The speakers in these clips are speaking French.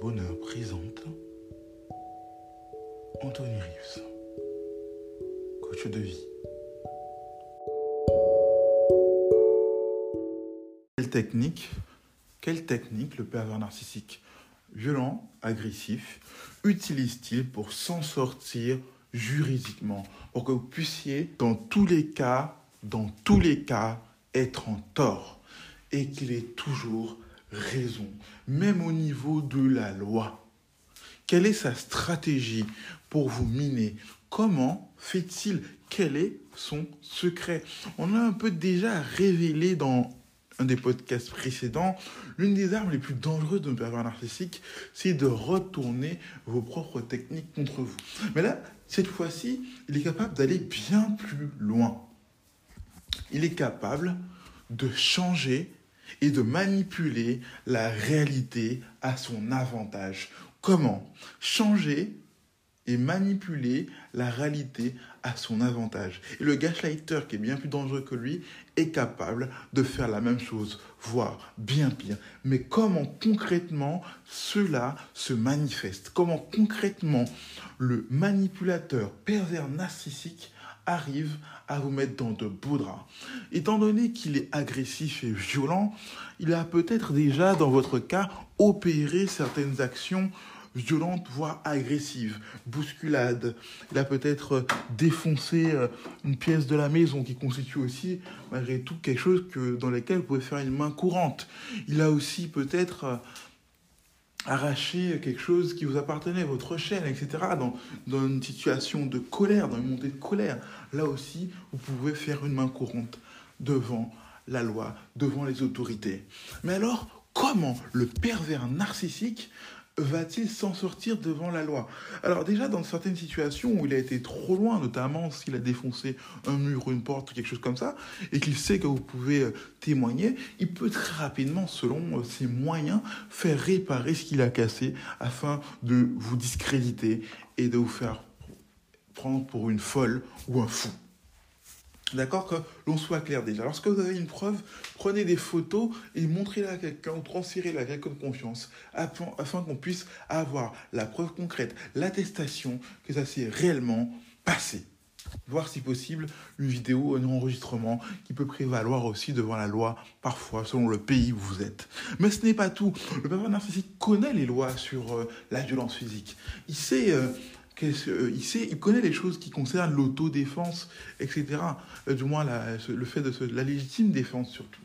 Bonheur présente Anthony Reeves, coach de vie. Quelle technique, quelle technique le pervers narcissique violent, agressif, utilise-t-il pour s'en sortir juridiquement, pour que vous puissiez, dans tous les cas, dans tous les cas, être en tort et qu'il ait toujours raison, même au niveau de la loi. Quelle est sa stratégie pour vous miner? Comment fait-il? Quel est son secret? On a un peu déjà révélé dans un des podcasts précédents, l'une des armes les plus dangereuses d'un pervers narcissique, c'est de retourner vos propres techniques contre vous. Mais là, cette fois-ci, il est capable d'aller bien plus loin. Il est capable de changer et de manipuler la réalité à son avantage. Comment Changer et manipuler la réalité à son avantage? Et le gaslighter, qui est bien plus dangereux que lui, est capable de faire la même chose, voire bien pire. Mais comment concrètement cela se manifeste? Comment concrètement le manipulateur pervers narcissique arrive à vous mettre dans de beaux draps. Étant donné qu'il est agressif et violent, il a peut-être déjà, dans votre cas, opéré certaines actions violentes, voire agressives. Bousculade. Il a peut-être défoncé euh, une pièce de la maison qui constitue aussi, malgré tout, quelque chose que, dans lequel vous pouvez faire une main courante. Il a aussi peut-être euh, arracher quelque chose qui vous appartenait, votre chaîne, etc., dans, une situation de colère, dans une montée de colère, là aussi, vous pouvez faire une main courante devant la loi, devant les autorités. Mais alors, comment le pervers narcissique va-t-il s'en sortir devant la loi? Alors déjà, dans certaines situations où il a été trop loin, notamment s'il a défoncé un mur, une porte, quelque chose comme ça, et qu'il sait que vous pouvez euh, témoigner, il peut très rapidement, selon euh, ses moyens, faire réparer ce qu'il a cassé afin de vous discréditer et de vous faire prendre pour une folle ou un fou. D'accord Que l'on soit clair déjà. Lorsque vous avez une preuve, prenez des photos et montrez-la à quelqu'un ou transférez-la à quelqu'un de confiance afin, qu'on puisse avoir la preuve concrète, l'attestation que ça s'est réellement passé. Voir si possible une vidéo, un enregistrement qui peut prévaloir aussi devant la loi, parfois selon le pays où vous êtes. Mais ce n'est pas tout. Le pervers narcissique connaît les lois sur euh, la violence physique. Il sait euh, euh, il, sait, il connaît les choses qui concernent l'autodéfense, etc. Euh, du moins, le fait de la légitime défense surtout.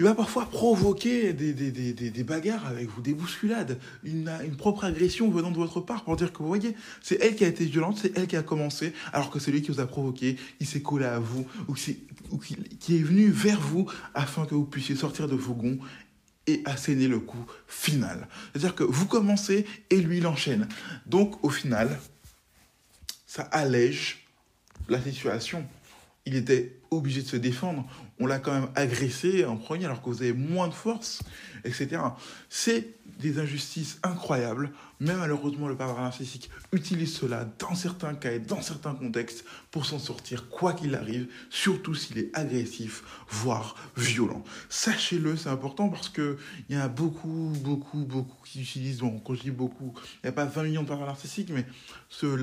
Il va parfois provoquer des, bagarres avec vous, des bousculades, une, propre agression venant de votre part pour dire que vous voyez, c'est elle qui a été violente, c'est elle qui a commencé, alors que c'est lui qui vous a provoqué, qui s'est collé à vous, ou, qui, est venu vers vous afin que vous puissiez sortir de vos gonds et asséner le coup final. C'est-à-dire que vous commencez et lui il enchaîne. Donc au final, ça allège la situation. Il était obligé de se défendre. On l'a quand même agressé en premier alors que vous avez moins de force, etc. C'est des injustices incroyables, mais malheureusement le pervers narcissique utilise cela dans certains cas et dans certains contextes pour s'en sortir quoi qu'il arrive, surtout s'il est agressif, voire violent. Sachez-le, c'est important parce que il y a beaucoup, beaucoup, beaucoup qui utilisent, bon, quand je dis beaucoup, il n'y a pas 20 millions de pervers narcissiques, mais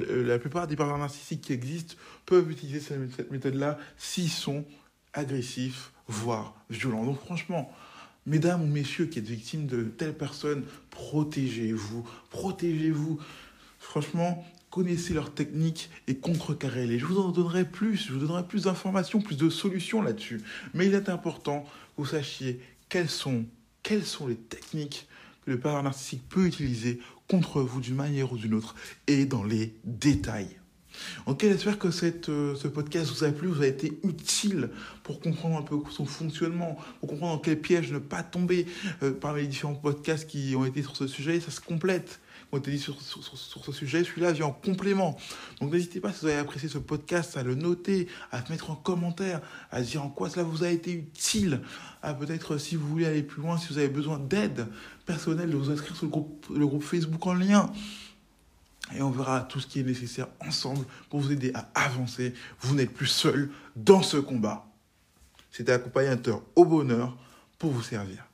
la plupart des pervers narcissiques qui existent peuvent utiliser cette méthode-là s'ils sont agressifs, voire violents. Donc franchement, mesdames ou messieurs qui êtes victimes de telles personnes, protégez-vous, protégez-vous. Franchement, connaissez leurs techniques et contrecarrez-les. Je vous en donnerai plus, je vous donnerai plus d'informations, plus de solutions là-dessus. Mais il est important que vous sachiez quelles sont, quelles sont les techniques que le parent narcissique peut utiliser contre vous d'une manière ou d'une autre et dans les détails. Ok, j'espère que euh, ce podcast vous a plu, vous a été utile pour comprendre un peu son fonctionnement, pour comprendre dans quel piège ne pas tomber euh, parmi les différents podcasts qui ont été sur ce sujet. Ça se complète. On été dit sur, sur, sur, ce sujet, celui-là vient en complément. Donc n'hésitez pas, si vous avez apprécié ce podcast, à le noter, à mettre en commentaire, à dire en quoi cela vous a été utile, à peut-être, si vous voulez aller plus loin, si vous avez besoin d'aide personnelle, de vous inscrire sur le groupe Facebook en lien. Et on verra tout ce qui est nécessaire ensemble pour vous aider à avancer. Vous n'êtes plus seul dans ce combat. C'était accompagnateur au bonheur pour vous servir.